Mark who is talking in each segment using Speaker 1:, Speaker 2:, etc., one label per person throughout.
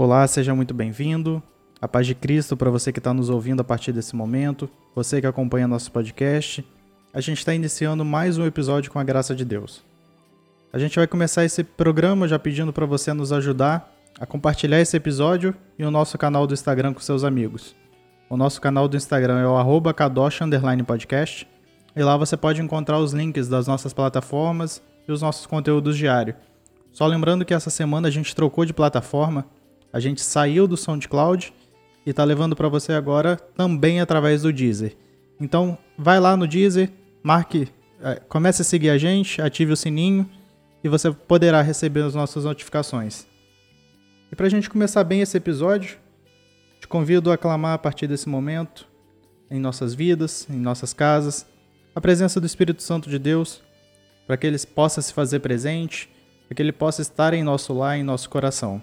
Speaker 1: Olá, seja muito bem-vindo. A paz de Cristo para você que está nos ouvindo a partir desse momento, você que acompanha nosso podcast. A gente está iniciando mais um episódio com a graça de Deus. A gente vai começar esse programa já pedindo para você nos ajudar a compartilhar esse episódio e o nosso canal do Instagram com seus amigos. O nosso canal do Instagram é o arroba podcast e lá você pode encontrar os links das nossas plataformas e os nossos conteúdos diários. Só lembrando que essa semana a gente trocou de plataforma, a gente saiu do SoundCloud e está levando para você agora também através do Deezer. Então, vai lá no Deezer, marque, é, comece a seguir a gente, ative o sininho e você poderá receber as nossas notificações. E para a gente começar bem esse episódio, te convido a clamar a partir desse momento, em nossas vidas, em nossas casas, a presença do Espírito Santo de Deus, para que ele possa se fazer presente, para que ele possa estar em nosso lar, em nosso coração.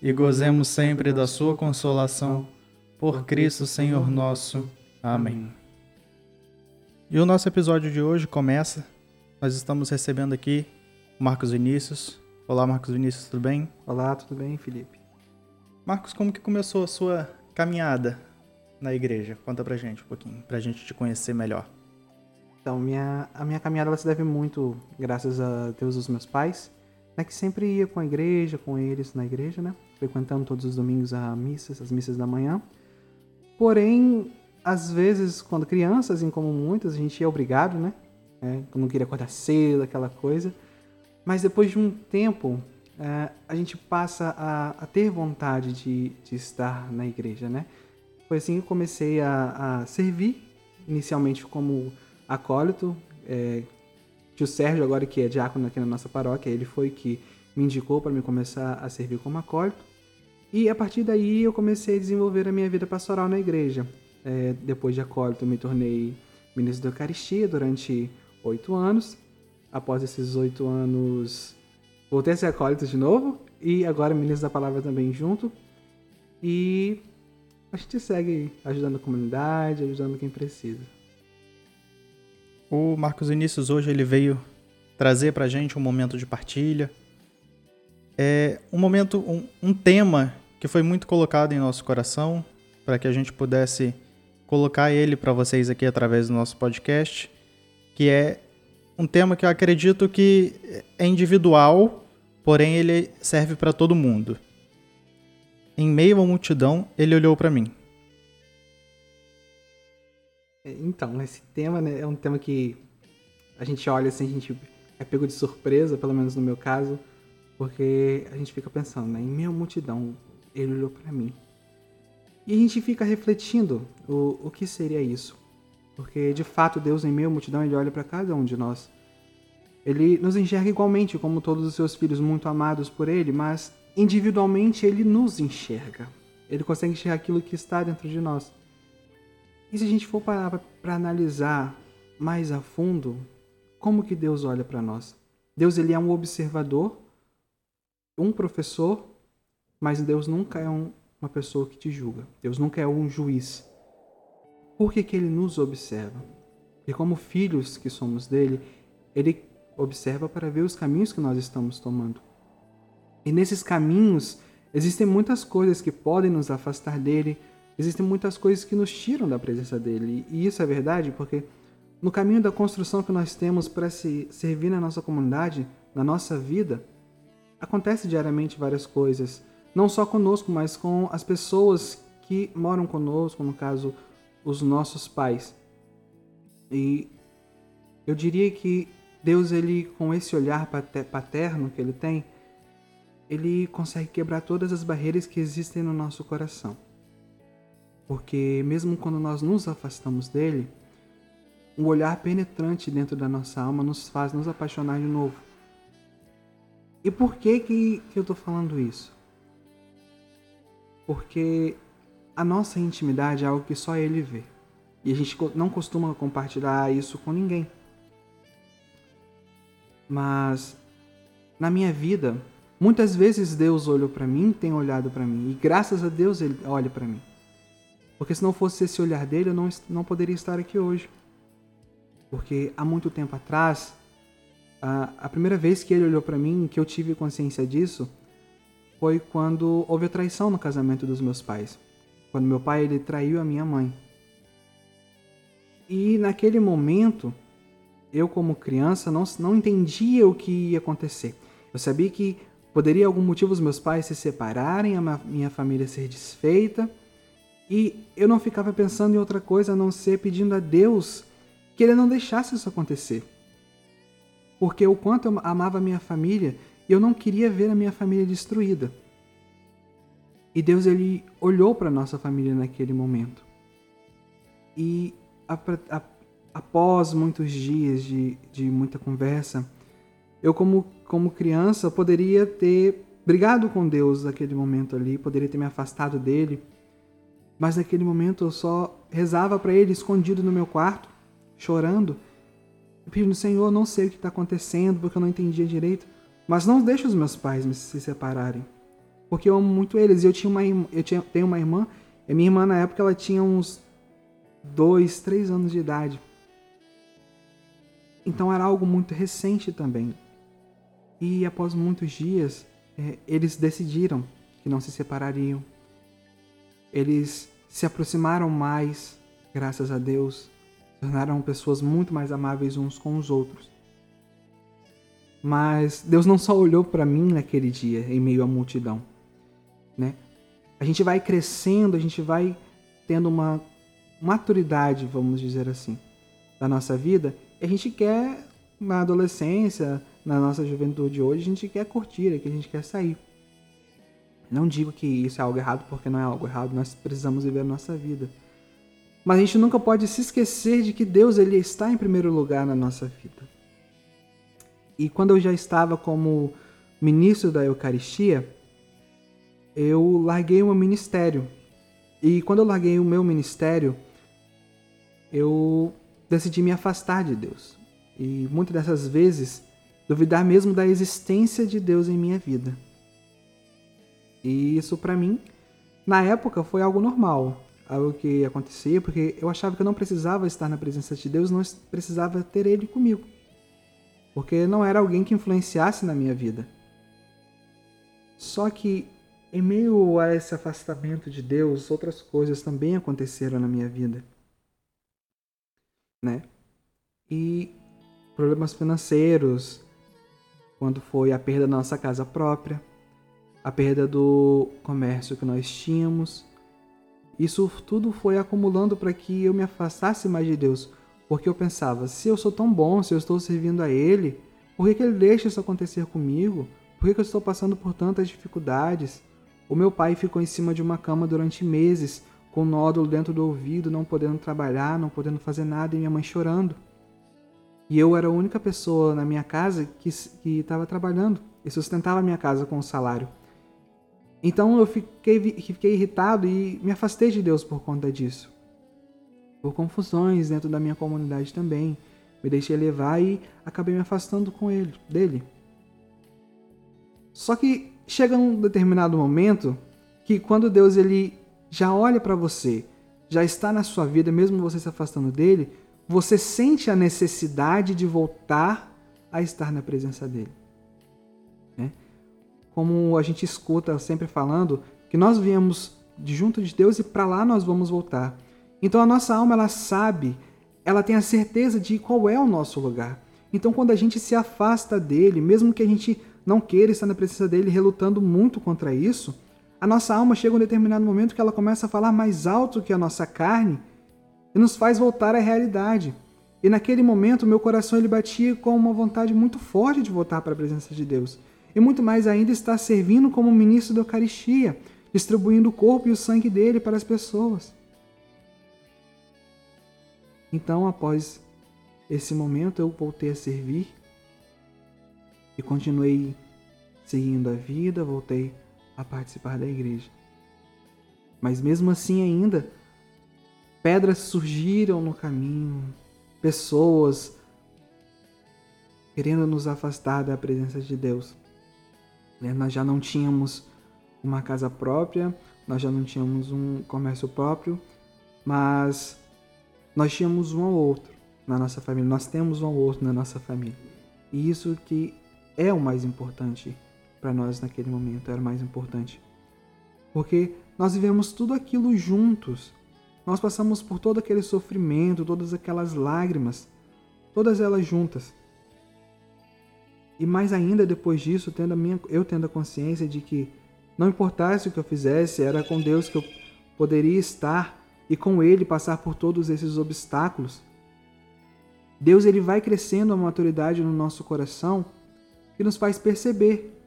Speaker 1: e gozemos sempre da sua consolação. Por Cristo Senhor nosso. Amém. E o nosso episódio de hoje começa. Nós estamos recebendo aqui Marcos Vinícius. Olá, Marcos Vinícius, tudo bem?
Speaker 2: Olá, tudo bem, Felipe?
Speaker 1: Marcos, como que começou a sua caminhada na igreja? Conta pra gente um pouquinho, pra gente te conhecer melhor.
Speaker 2: Então, minha, a minha caminhada se deve muito, graças a Deus, dos meus pais, né, que sempre ia com a igreja, com eles na igreja, né? Frequentando todos os domingos a missas, as missas da manhã. Porém, às vezes, quando crianças, em como muitas, a gente é obrigado, né? É, não queria acordar cedo, aquela coisa. Mas depois de um tempo, é, a gente passa a, a ter vontade de, de, estar na igreja, né? Foi assim que eu comecei a, a servir, inicialmente como acólito. É, tio Sérgio, agora que é diácono aqui na nossa paróquia, ele foi que me indicou para me começar a servir como acólito. E a partir daí eu comecei a desenvolver a minha vida pastoral na igreja. É, depois de acólito, me tornei ministro da Eucaristia durante oito anos. Após esses oito anos, voltei a ser acólito de novo e agora ministro da Palavra também junto. E a gente segue ajudando a comunidade, ajudando quem precisa.
Speaker 1: O Marcos Vinícius hoje ele veio trazer para gente um momento de partilha, é um momento, um, um tema que foi muito colocado em nosso coração para que a gente pudesse colocar ele para vocês aqui através do nosso podcast, que é um tema que eu acredito que é individual, porém ele serve para todo mundo. Em meio à multidão, ele olhou para mim.
Speaker 2: É, então, esse tema né, é um tema que a gente olha assim, a gente é pego de surpresa, pelo menos no meu caso, porque a gente fica pensando, né? Em meio multidão, ele olhou para mim. E a gente fica refletindo o, o que seria isso. Porque de fato Deus em meio multidão ele olha para cada um de nós. Ele nos enxerga igualmente como todos os seus filhos muito amados por ele, mas individualmente ele nos enxerga. Ele consegue enxergar aquilo que está dentro de nós. E se a gente for parar para analisar mais a fundo, como que Deus olha para nós? Deus ele é um observador um professor, mas Deus nunca é um, uma pessoa que te julga. Deus nunca é um juiz. Por que, que ele nos observa? E como filhos que somos dele, ele observa para ver os caminhos que nós estamos tomando. E nesses caminhos existem muitas coisas que podem nos afastar dele, existem muitas coisas que nos tiram da presença dele. E isso é verdade porque no caminho da construção que nós temos para se servir na nossa comunidade, na nossa vida, acontece diariamente várias coisas, não só conosco, mas com as pessoas que moram conosco, no caso, os nossos pais. E eu diria que Deus, ele com esse olhar paterno que ele tem, ele consegue quebrar todas as barreiras que existem no nosso coração. Porque mesmo quando nós nos afastamos dele, um olhar penetrante dentro da nossa alma nos faz nos apaixonar de novo. E por que, que, que eu estou falando isso? Porque a nossa intimidade é algo que só Ele vê. E a gente não costuma compartilhar isso com ninguém. Mas na minha vida, muitas vezes Deus olhou para mim, tem olhado para mim, e graças a Deus ele olha para mim. Porque se não fosse esse olhar dele, eu não, não poderia estar aqui hoje. Porque há muito tempo atrás, a, a primeira vez que ele olhou para mim, que eu tive consciência disso, foi quando houve a traição no casamento dos meus pais. Quando meu pai ele traiu a minha mãe. E naquele momento, eu como criança não, não entendia o que ia acontecer. Eu sabia que poderia algum motivo os meus pais se separarem, a minha família ser desfeita, e eu não ficava pensando em outra coisa a não ser pedindo a Deus que ele não deixasse isso acontecer. Porque o quanto eu amava a minha família, eu não queria ver a minha família destruída. E Deus ele olhou para nossa família naquele momento. E após muitos dias de, de muita conversa, eu como, como criança poderia ter brigado com Deus naquele momento ali, poderia ter me afastado dele, mas naquele momento eu só rezava para ele escondido no meu quarto, chorando, pedindo, Senhor, não sei o que está acontecendo, porque eu não entendia direito, mas não deixe os meus pais me se separarem, porque eu amo muito eles. Eu tinha uma eu tinha, tenho uma irmã, e minha irmã na época ela tinha uns dois, três anos de idade. Então era algo muito recente também. E após muitos dias, é, eles decidiram que não se separariam. Eles se aproximaram mais, graças a Deus, tornaram pessoas muito mais amáveis uns com os outros. Mas Deus não só olhou para mim naquele dia, em meio à multidão, né? A gente vai crescendo, a gente vai tendo uma maturidade, vamos dizer assim, da nossa vida, e a gente quer na adolescência, na nossa juventude hoje, a gente quer curtir, é que a gente quer sair. Não digo que isso é algo errado, porque não é algo errado, nós precisamos viver a nossa vida. Mas a gente nunca pode se esquecer de que Deus ele está em primeiro lugar na nossa vida. E quando eu já estava como ministro da Eucaristia, eu larguei o meu ministério. E quando eu larguei o meu ministério, eu decidi me afastar de Deus. E muitas dessas vezes duvidar mesmo da existência de Deus em minha vida. E isso para mim, na época, foi algo normal, algo que acontecia, porque eu achava que eu não precisava estar na presença de Deus, não precisava ter Ele comigo, porque não era alguém que influenciasse na minha vida. Só que, em meio a esse afastamento de Deus, outras coisas também aconteceram na minha vida, né? E problemas financeiros, quando foi a perda da nossa casa própria, a perda do comércio que nós tínhamos. Isso tudo foi acumulando para que eu me afastasse mais de Deus, porque eu pensava: se eu sou tão bom, se eu estou servindo a Ele, por que, que Ele deixa isso acontecer comigo? Por que, que eu estou passando por tantas dificuldades? O meu pai ficou em cima de uma cama durante meses, com um nódulo dentro do ouvido, não podendo trabalhar, não podendo fazer nada, e minha mãe chorando. E eu era a única pessoa na minha casa que estava trabalhando e sustentava a minha casa com o salário. Então eu fiquei, fiquei irritado e me afastei de Deus por conta disso. Por confusões dentro da minha comunidade também. Me deixei levar e acabei me afastando com ele, dele. Só que chega um determinado momento que quando Deus ele já olha para você, já está na sua vida, mesmo você se afastando dele, você sente a necessidade de voltar a estar na presença dele. Né? Como a gente escuta sempre falando, que nós viemos de junto de Deus e para lá nós vamos voltar. Então a nossa alma ela sabe, ela tem a certeza de qual é o nosso lugar. Então quando a gente se afasta dele, mesmo que a gente não queira estar na presença dele, relutando muito contra isso, a nossa alma chega um determinado momento que ela começa a falar mais alto que a nossa carne e nos faz voltar à realidade. E naquele momento, meu coração ele batia com uma vontade muito forte de voltar para a presença de Deus. E muito mais ainda estar servindo como ministro da Eucaristia, distribuindo o corpo e o sangue dele para as pessoas. Então, após esse momento, eu voltei a servir e continuei seguindo a vida, voltei a participar da igreja. Mas mesmo assim ainda, pedras surgiram no caminho, pessoas querendo nos afastar da presença de Deus. Né? Nós já não tínhamos uma casa própria, nós já não tínhamos um comércio próprio, mas nós tínhamos um ao outro na nossa família, nós temos um ao outro na nossa família. E isso que é o mais importante para nós naquele momento, era o mais importante. Porque nós vivemos tudo aquilo juntos. Nós passamos por todo aquele sofrimento, todas aquelas lágrimas, todas elas juntas. E mais ainda depois disso, tendo a minha, eu tendo a consciência de que não importasse o que eu fizesse, era com Deus que eu poderia estar e com Ele passar por todos esses obstáculos. Deus ele vai crescendo a maturidade no nosso coração que nos faz perceber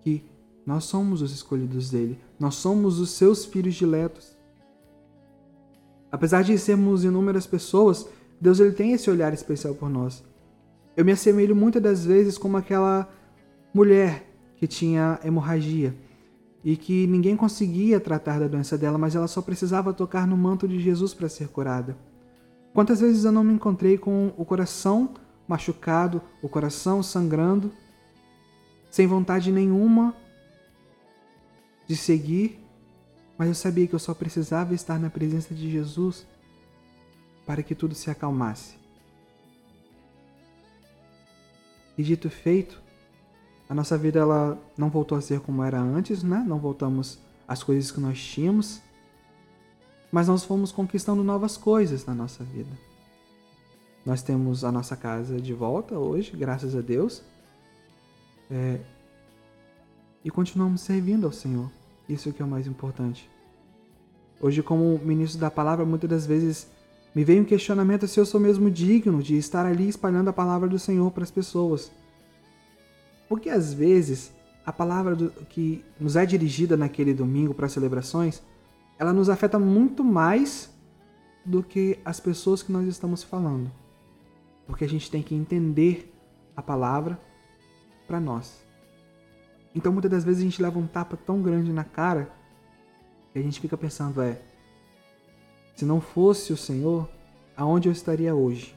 Speaker 2: que nós somos os escolhidos dele, nós somos os seus filhos diletos. Apesar de sermos inúmeras pessoas, Deus ele tem esse olhar especial por nós. Eu me assemelho muitas das vezes como aquela mulher que tinha hemorragia e que ninguém conseguia tratar da doença dela, mas ela só precisava tocar no manto de Jesus para ser curada. Quantas vezes eu não me encontrei com o coração machucado, o coração sangrando, sem vontade nenhuma de seguir, mas eu sabia que eu só precisava estar na presença de Jesus para que tudo se acalmasse. E dito feito, a nossa vida ela não voltou a ser como era antes, né? Não voltamos às coisas que nós tínhamos, mas nós fomos conquistando novas coisas na nossa vida. Nós temos a nossa casa de volta hoje, graças a Deus, é, e continuamos servindo ao Senhor. Isso que é o mais importante. Hoje, como ministro da palavra, muitas das vezes me vem um questionamento se eu sou mesmo digno de estar ali espalhando a palavra do Senhor para as pessoas. Porque às vezes a palavra do, que nos é dirigida naquele domingo para celebrações, ela nos afeta muito mais do que as pessoas que nós estamos falando. Porque a gente tem que entender a palavra para nós. Então muitas das vezes a gente leva um tapa tão grande na cara que a gente fica pensando, é, se não fosse o Senhor, aonde eu estaria hoje?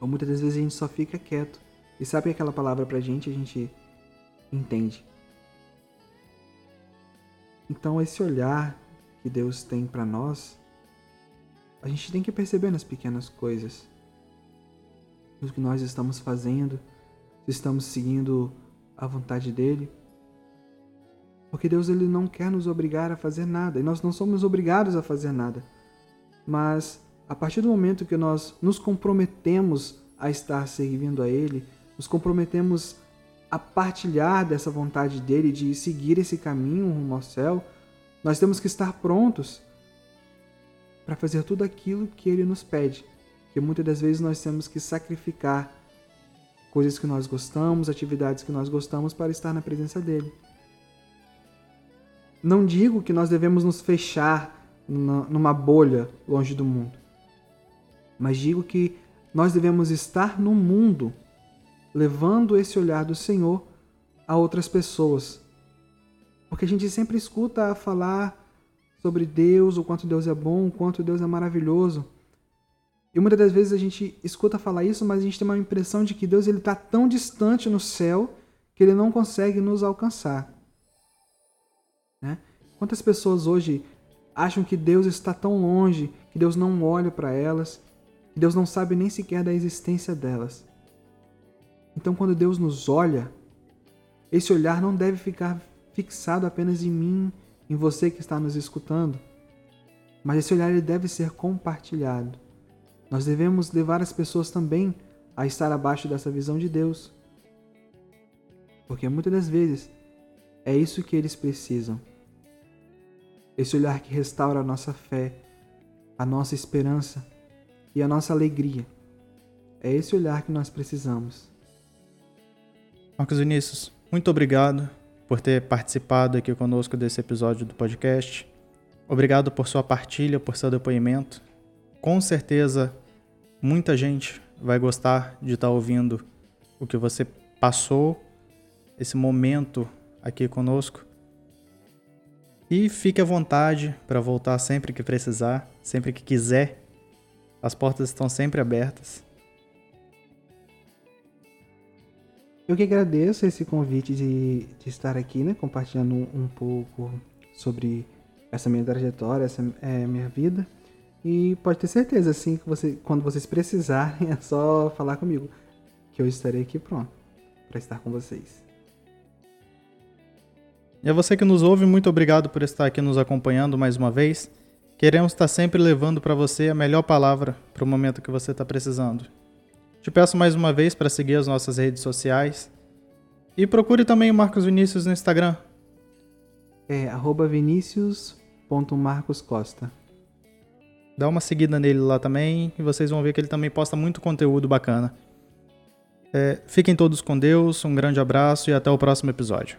Speaker 2: Ou muitas das vezes a gente só fica quieto e sabe aquela palavra pra gente, a gente entende. Então esse olhar que Deus tem para nós, a gente tem que perceber nas pequenas coisas. No que nós estamos fazendo, se estamos seguindo a vontade dele. Porque Deus ele não quer nos obrigar a fazer nada, e nós não somos obrigados a fazer nada. Mas a partir do momento que nós nos comprometemos a estar servindo a ele, nos comprometemos a partilhar dessa vontade dele de seguir esse caminho rumo ao céu, nós temos que estar prontos para fazer tudo aquilo que ele nos pede. Que muitas das vezes nós temos que sacrificar coisas que nós gostamos, atividades que nós gostamos para estar na presença dele. Não digo que nós devemos nos fechar numa bolha longe do mundo, mas digo que nós devemos estar no mundo levando esse olhar do Senhor a outras pessoas. Porque a gente sempre escuta falar sobre Deus, o quanto Deus é bom, o quanto Deus é maravilhoso. E muitas das vezes a gente escuta falar isso, mas a gente tem uma impressão de que Deus está tão distante no céu que ele não consegue nos alcançar. Né? Quantas pessoas hoje acham que Deus está tão longe, que Deus não olha para elas, que Deus não sabe nem sequer da existência delas? Então, quando Deus nos olha, esse olhar não deve ficar fixado apenas em mim, em você que está nos escutando, mas esse olhar ele deve ser compartilhado. Nós devemos levar as pessoas também a estar abaixo dessa visão de Deus. Porque muitas das vezes é isso que eles precisam. Esse olhar que restaura a nossa fé, a nossa esperança e a nossa alegria. É esse olhar que nós precisamos.
Speaker 1: Marcos Vinícius, muito obrigado por ter participado aqui conosco desse episódio do podcast. Obrigado por sua partilha, por seu depoimento. Com certeza, muita gente vai gostar de estar ouvindo o que você passou, esse momento aqui conosco. E fique à vontade para voltar sempre que precisar, sempre que quiser. As portas estão sempre abertas.
Speaker 2: Eu que agradeço esse convite de, de estar aqui, né, compartilhando um pouco sobre essa minha trajetória, essa é, minha vida. E pode ter certeza, assim, que você, quando vocês precisarem, é só falar comigo, que eu estarei aqui pronto para estar com vocês.
Speaker 1: E a você que nos ouve, muito obrigado por estar aqui nos acompanhando mais uma vez. Queremos estar sempre levando para você a melhor palavra para o momento que você está precisando. Te peço mais uma vez para seguir as nossas redes sociais. E procure também o Marcos Vinícius no Instagram.
Speaker 2: É vinicius.marcoscosta.
Speaker 1: Dá uma seguida nele lá também e vocês vão ver que ele também posta muito conteúdo bacana. É, fiquem todos com Deus, um grande abraço e até o próximo episódio.